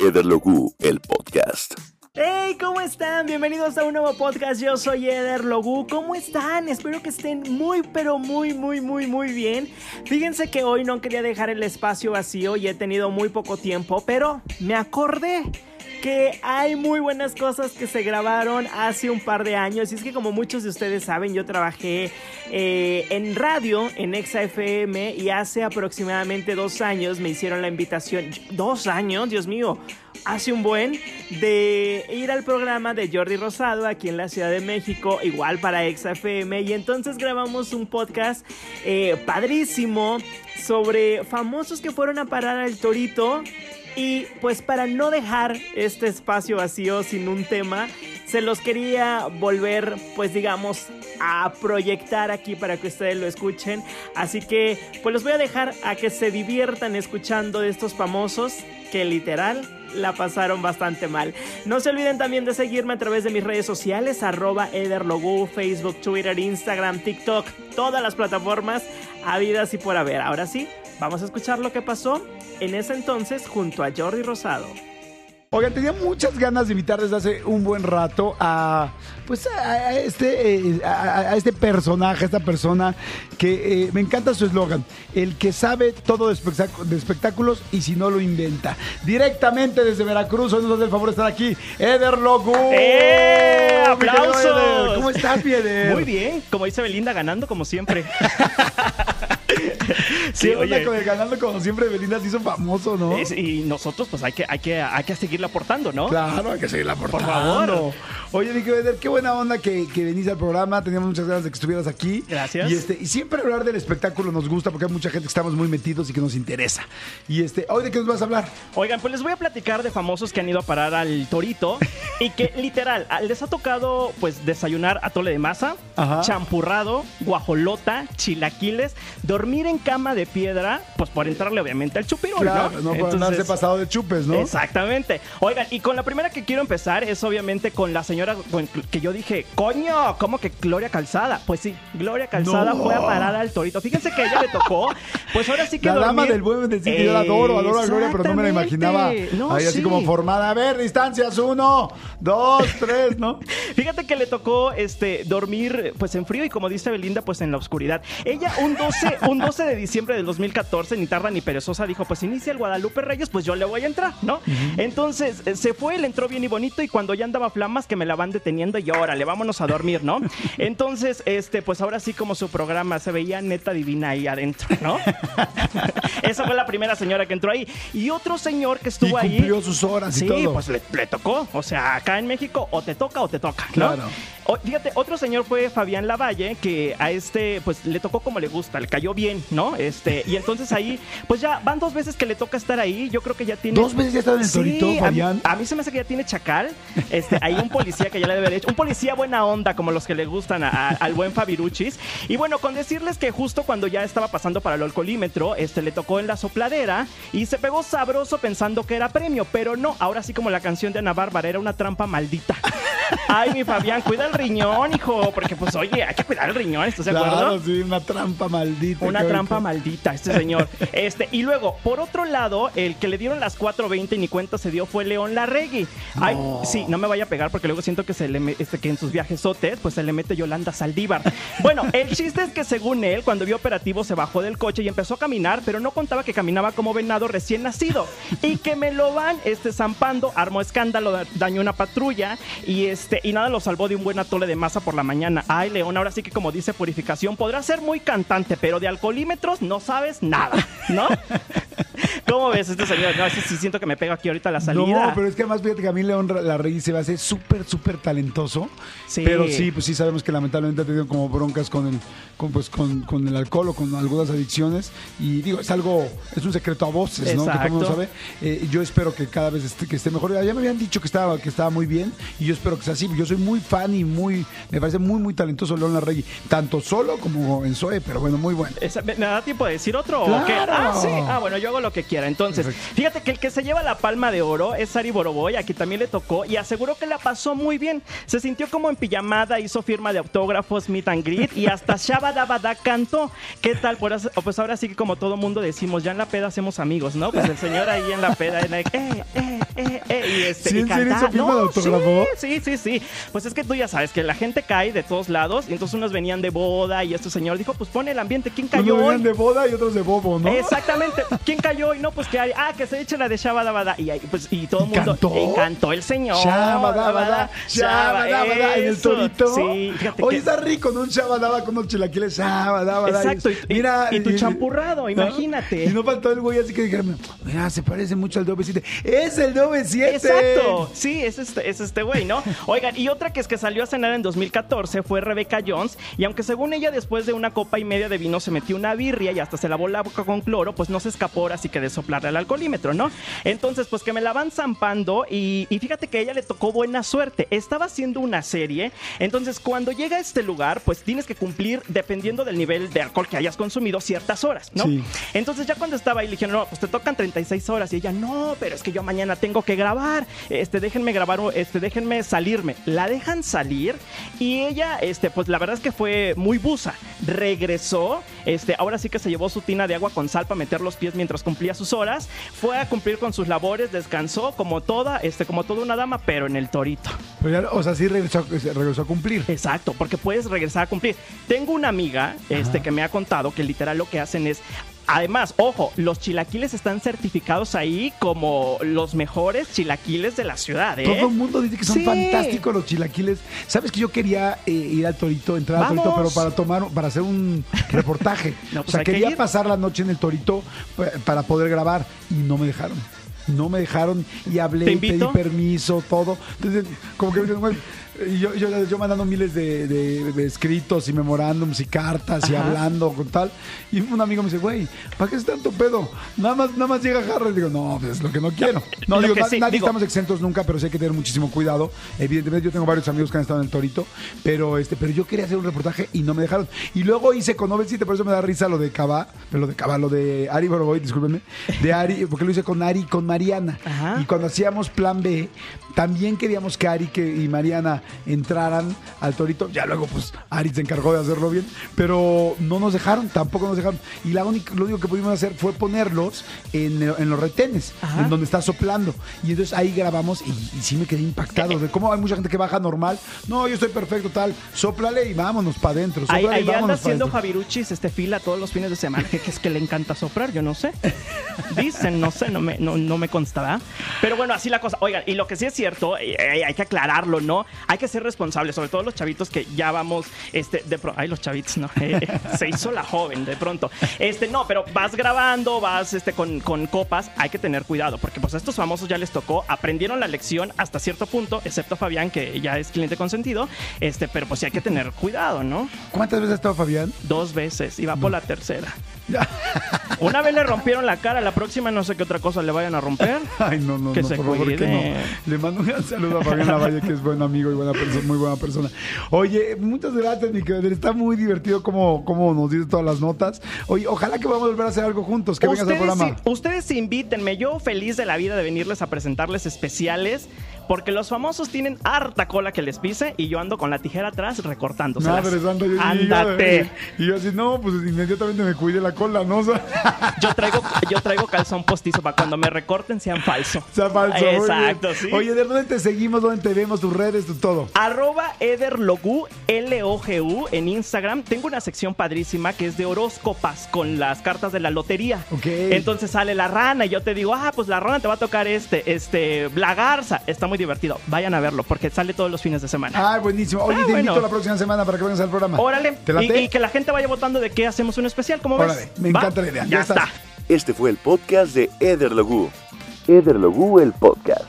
Eder Logu, el podcast. Hey, ¿cómo están? Bienvenidos a un nuevo podcast. Yo soy Eder Logu. ¿Cómo están? Espero que estén muy, pero muy, muy, muy, muy bien. Fíjense que hoy no quería dejar el espacio vacío y he tenido muy poco tiempo, pero me acordé que hay muy buenas cosas que se grabaron hace un par de años. Y es que como muchos de ustedes saben, yo trabajé eh, en radio, en Exa FM, y hace aproximadamente dos años me hicieron la invitación. Dos años, Dios mío. Hace un buen de ir al programa de Jordi Rosado aquí en la Ciudad de México, igual para Exa FM. Y entonces grabamos un podcast eh, padrísimo sobre famosos que fueron a parar al Torito y pues para no dejar este espacio vacío sin un tema, se los quería volver, pues digamos, a proyectar aquí para que ustedes lo escuchen. Así que, pues los voy a dejar a que se diviertan escuchando de estos famosos que literal la pasaron bastante mal. No se olviden también de seguirme a través de mis redes sociales, arroba ederlogu, Facebook, Twitter, Instagram, TikTok, todas las plataformas habidas y por haber. Ahora sí, vamos a escuchar lo que pasó en ese entonces junto a Jordi Rosado. Oigan, tenía muchas ganas de invitar desde hace un buen rato a pues a, este eh, a, este personaje, a esta persona que eh, me encanta su eslogan, el que sabe todo de, espectáculos y si no lo inventa. Directamente desde Veracruz, hoy nos hace el favor de estar aquí, Eder Logu. ¡Eh! ¡Aplausos! ¿Cómo estás, Eder? Muy bien, como dice Belinda, ganando como siempre. sí, oye, con el ganando como siempre Belinda se hizo famoso, ¿no? y nosotros pues hay que, hay que, hay que seguirle aportando, ¿no? Claro, hay que seguirle aportando. Por favor. Oye, Nico Eder, qué buena onda que, que venís al programa. Teníamos muchas ganas de que estuvieras aquí. Gracias. Y, este, y siempre hablar del espectáculo nos gusta porque hay mucha gente que estamos muy metidos y que nos interesa. Y este, hoy de qué nos vas a hablar? Oigan, pues les voy a platicar de famosos que han ido a parar al Torito y que literal les ha tocado pues desayunar atole de masa, champurrado, guajolota, chilaquiles, dormir en cama de piedra, pues por entrarle obviamente al chupirul, claro, ¿no? no por andarse pasado de chupes, ¿no? Exactamente. Oigan, y con la primera que quiero empezar es obviamente con la señora que yo dije, coño, ¿cómo que Gloria Calzada? Pues sí, Gloria Calzada fue a parar al torito. Fíjense que a ella le tocó, pues ahora sí que La dama del buen decir yo la adoro, adoro a Gloria, pero no me la imaginaba ahí así como formada. A ver, distancias, uno, dos, tres, ¿no? Fíjate que le tocó este dormir pues en frío y como dice Belinda, pues en la oscuridad. Ella un 12, un 12 de diciembre del 2014, ni tarda ni perezosa, dijo, pues inicia el Guadalupe Reyes, pues yo le voy a entrar, ¿no? Entonces eh, se fue, le entró bien y bonito y cuando ya andaba flamas que me la van deteniendo y órale, vámonos a dormir, ¿no? Entonces, este, pues ahora sí como su programa se veía neta divina ahí adentro, ¿no? Esa fue la primera señora que entró ahí. Y otro señor que estuvo y cumplió ahí. sus horas y sí, todo. pues le, le, tocó. O sea, acá en México o te toca o te toca, ¿no? Claro. fíjate, otro señor fue Fabián Lavalle, que a este, pues le tocó como le gusta, le cayó bien, ¿no? Este, y entonces ahí, pues ya van dos veces que le toca estar ahí. Yo creo que ya tiene. ¿Dos veces ya está en el torito, Fabián? A, mí se me hace que ya tiene chacal. Este, hay un policía que ya le debe hecho. Un policía buena onda, como los que le gustan al buen Fabiruchis. Y bueno, con decirles que justo cuando ya estaba pasando para el alcoholímetro, este le tocó en la sopladera y se pegó sabroso pensando que era premio, pero no. Ahora sí, como la canción de Ana Bárbara, era una trampa maldita. Ay, mi Fabián, cuida el riñón, hijo. Porque, pues, oye, hay que cuidar el riñón, ¿estás de acuerdo? Claro, sí, una trampa maldita. Una trampa maldita, este señor. Este, y luego, por otro lado, el que le dieron las 4.20 y ni cuenta se dio fue León Larregui. Ay, sí, no me vaya a pegar porque luego siento que se le este, que en sus viajes sotes, pues se le mete Yolanda Saldívar. Bueno, el chiste es que según él, cuando vio operativo, se bajó del coche y empezó a caminar, pero no contaba que caminaba como venado recién nacido. Y que me lo van este, zampando, armó escándalo, dañó una patrulla y este, y nada lo salvó de un buen atole de masa por la mañana. Ay, León, ahora sí que como dice Purificación, podrá ser muy cantante, pero de alcoholímetros no sabes nada, ¿no? ¿Cómo ves este señor? No, sí, sí siento que me pega aquí ahorita la salida. No, pero es que además fíjate que a mí León Larregui se va a hacer súper, súper talentoso. Sí. Pero sí, pues sí sabemos que lamentablemente ha tenido como broncas con el, con, pues, con, con el alcohol o con algunas adicciones. Y digo, es algo, es un secreto a voces, ¿no? Que todo el mundo sabe. Eh, yo espero que cada vez esté, que esté mejor. Ya me habían dicho que estaba, que estaba muy bien y yo espero que sea así. Yo soy muy fan y muy, me parece muy, muy talentoso León Larregui. Tanto solo como en Zoe, pero bueno, muy bueno. Esa, ¿Me da tiempo de decir otro? Claro. ¿o qué? Ah, sí. Ah, bueno, yo hago lo que quiera. Entonces, fíjate que el que se lleva la palma de oro es Sari Boroboy, aquí también le tocó y aseguró que la pasó muy bien. Se sintió como en pijamada, hizo firma de autógrafos, meet and greet y hasta Shabadabada cantó. ¿Qué tal? Pues, ahora sí que como todo mundo decimos, ya en la peda hacemos amigos, ¿no? Pues el señor ahí en la peda, en la- eh, eh, eh, este, ¿Sí, y hizo firma de autógrafo? Sí, sí, sí. Pues es que tú ya sabes que la gente cae de todos lados y entonces unos venían de boda y este señor dijo, pues pone el ambiente. ¿Quién cayó Unos venían de boda y otros de bobo, ¿no? Exactamente. ¿Quién cayó hoy? No, pues que hay. Ah, que se eche la de Shabadabada. Y, ahí, pues, y todo el ¿Y mundo. cantó? Y cantó el señor. Shabadabada, shabadabada, en el torito. Sí, fíjate que- está rico, ¿no? Un shabadaba con unos chilaquiles, shabadabada. Exacto, y- y- mira, y tu champurrado, imagínate. Y no faltó el güey así que dijeron, mira, se parece mucho al Dove 7. ¡Es el Dove 7! Exacto, sí, es este, es este güey, ¿no? Oigan, y otra que es que salió a cenar en 2014 fue Rebecca Jones, y aunque según ella después de una copa y media de vino se metió una birria y hasta se lavó la boca con cloro, pues no se escapó ahora sí que de soplarle al alcoholímetro, ¿no? Entonces, pues que me la van zampando y, y fíjate que a ella le tocó buena suerte. Estaba haciendo una serie, entonces cuando llega a este lugar, pues tienes que cumplir, dependiendo del nivel de alcohol que hayas consumido, ciertas horas, ¿no? Sí. Entonces ya cuando estaba ahí le dijeron, no, pues te tocan 36 horas. Y ella, no, pero es que yo mañana tengo que grabar. Este, déjenme grabar, este, déjenme salirme. La dejan salir y ella, este, pues la verdad es que fue muy busa. Regresó, este, ahora sí que se llevó su tina de agua con sal para meter los pies mientras cumplía sus horas. Fue a cumplir con sus labores, descansó como toda, este, como toda una dama, pero en el torito. Pero ya, o sea, sí regresó, regresó a cumplir. Exacto, porque puedes regresar a cumplir. Tengo una amiga este, que me ha contado que literal lo que hacen es. Además, ojo, los chilaquiles están certificados ahí como los mejores chilaquiles de la ciudad, ¿eh? Todo el mundo dice que son Sí. fantásticos los chilaquiles. ¿Sabes que yo quería eh, ir al Torito, entrar al. Torito, pero para tomar, para hacer un reportaje? No, o pues sea, hay que quería pasar la noche en el Torito pa- para poder grabar y no me dejaron. No me dejaron y hablé, ¿Te y pedí permiso, todo. Entonces, como que bueno, y yo, yo, yo mandando miles de, de- de escritos y memorándums y cartas y Ajá. hablando con tal. Y un amigo me dice, güey, ¿para qué es tanto pedo? Nada más, nada más llega Harry. Digo, no, pues es lo que no quiero. No, Lo digo, que na- sí, nadie digo- estamos exentos nunca, pero sí hay que tener muchísimo cuidado. Evidentemente, yo tengo varios amigos que han estado en el Torito, pero este, pero yo quería hacer un reportaje y no me dejaron. Y luego hice con Nobel 7, por eso me da risa lo de Cabá, lo de Cabá, lo de Ari Boroboy, discúlpenme, de Ari, porque lo hice con Ari y con Mariana. Ajá. Y cuando hacíamos plan B, también queríamos que Ari que, y Mariana entraran al Torito. Ya luego, pues, Ari se encargó de hacerlo bien, pero no nos dejaron, tampoco nos dejaron. Y la única, lo único que pudimos hacer fue ponerlos en, en los retenes, Ajá. en donde está soplando. Y entonces ahí grabamos y, y sí me quedé impactado de cómo hay mucha gente que baja normal. No, yo estoy perfecto, tal. Sóplale y vámonos para adentro. Ahí, ahí anda vámonos pa' haciendo. Javiruchis este fila todos los fines de semana. Que, es que le encanta soplar, yo no sé. Dicen, no sé, no me, no, no me consta, ¿verdad? Pero bueno, así la cosa. Oigan, y lo que sí es cierto, eh, hay que aclararlo, ¿no? Hay que ser responsables, sobre todo los chavitos que ya vamos, este, de pronto, ay, los chavitos, ¿no? Eh, se hizo la joven de pronto. Este, no, pero vas grabando, vas este, con, con copas, hay que tener cuidado, porque pues a estos famosos ya les tocó, aprendieron la lección hasta cierto punto, excepto Fabián, que ya es cliente consentido, este, pero pues sí hay que tener cuidado, ¿no? ¿Cuántas veces ha estado Fabián? Dos veces y va por la tercera. Una vez le rompieron la cara, la próxima no sé qué otra cosa le vayan a romper. Ay, no, no, Que no, se por favor, que no. Le mando un gran saludo a Fabián Lavalle, que es buen amigo y buena persona, muy buena persona. Oye, muchas gracias, mi querido. Está muy divertido como, como nos dice todas las notas. Oye, ojalá que podamos volver a hacer algo juntos, que vengas al Ustedes, programa. sí- ustedes invítenme, yo feliz de la vida de venirles a presentarles especiales, porque los famosos tienen harta cola que les pise y yo ando con la tijera atrás recortándoselas. Madre santa, yo- y yo- Ándate. Y yo así, no, pues inmediatamente me cuide la cola, ¿no? O sea, Yo traigo, yo traigo calzón postizo para cuando me recorten sean falso. sea falso. Exacto, sí. Oye, ¿de dónde te seguimos? ¿Dónde te vemos? ¿Tus redes? tu todo? Arroba Ederlogu, L-O-G-U, en Instagram. Tengo una sección padrísima que es de horóscopas con las cartas de la lotería. Ok. Entonces sale la rana y yo te digo, ah, pues la rana te va a tocar este, este, la garza. Está muy divertido. Vayan a verlo porque sale todos los fines de semana. Ah, buenísimo. Oye, Ah, te bueno. invito la próxima semana para que vengas al programa. Órale. ¿Te Y, que la gente vaya votando de qué hacemos un especial, ¿cómo Órale, ves? me ¿Va? encanta la idea. Ya Ya estás. está. Este fue el podcast de Eder Logu. Eder Logu, el podcast.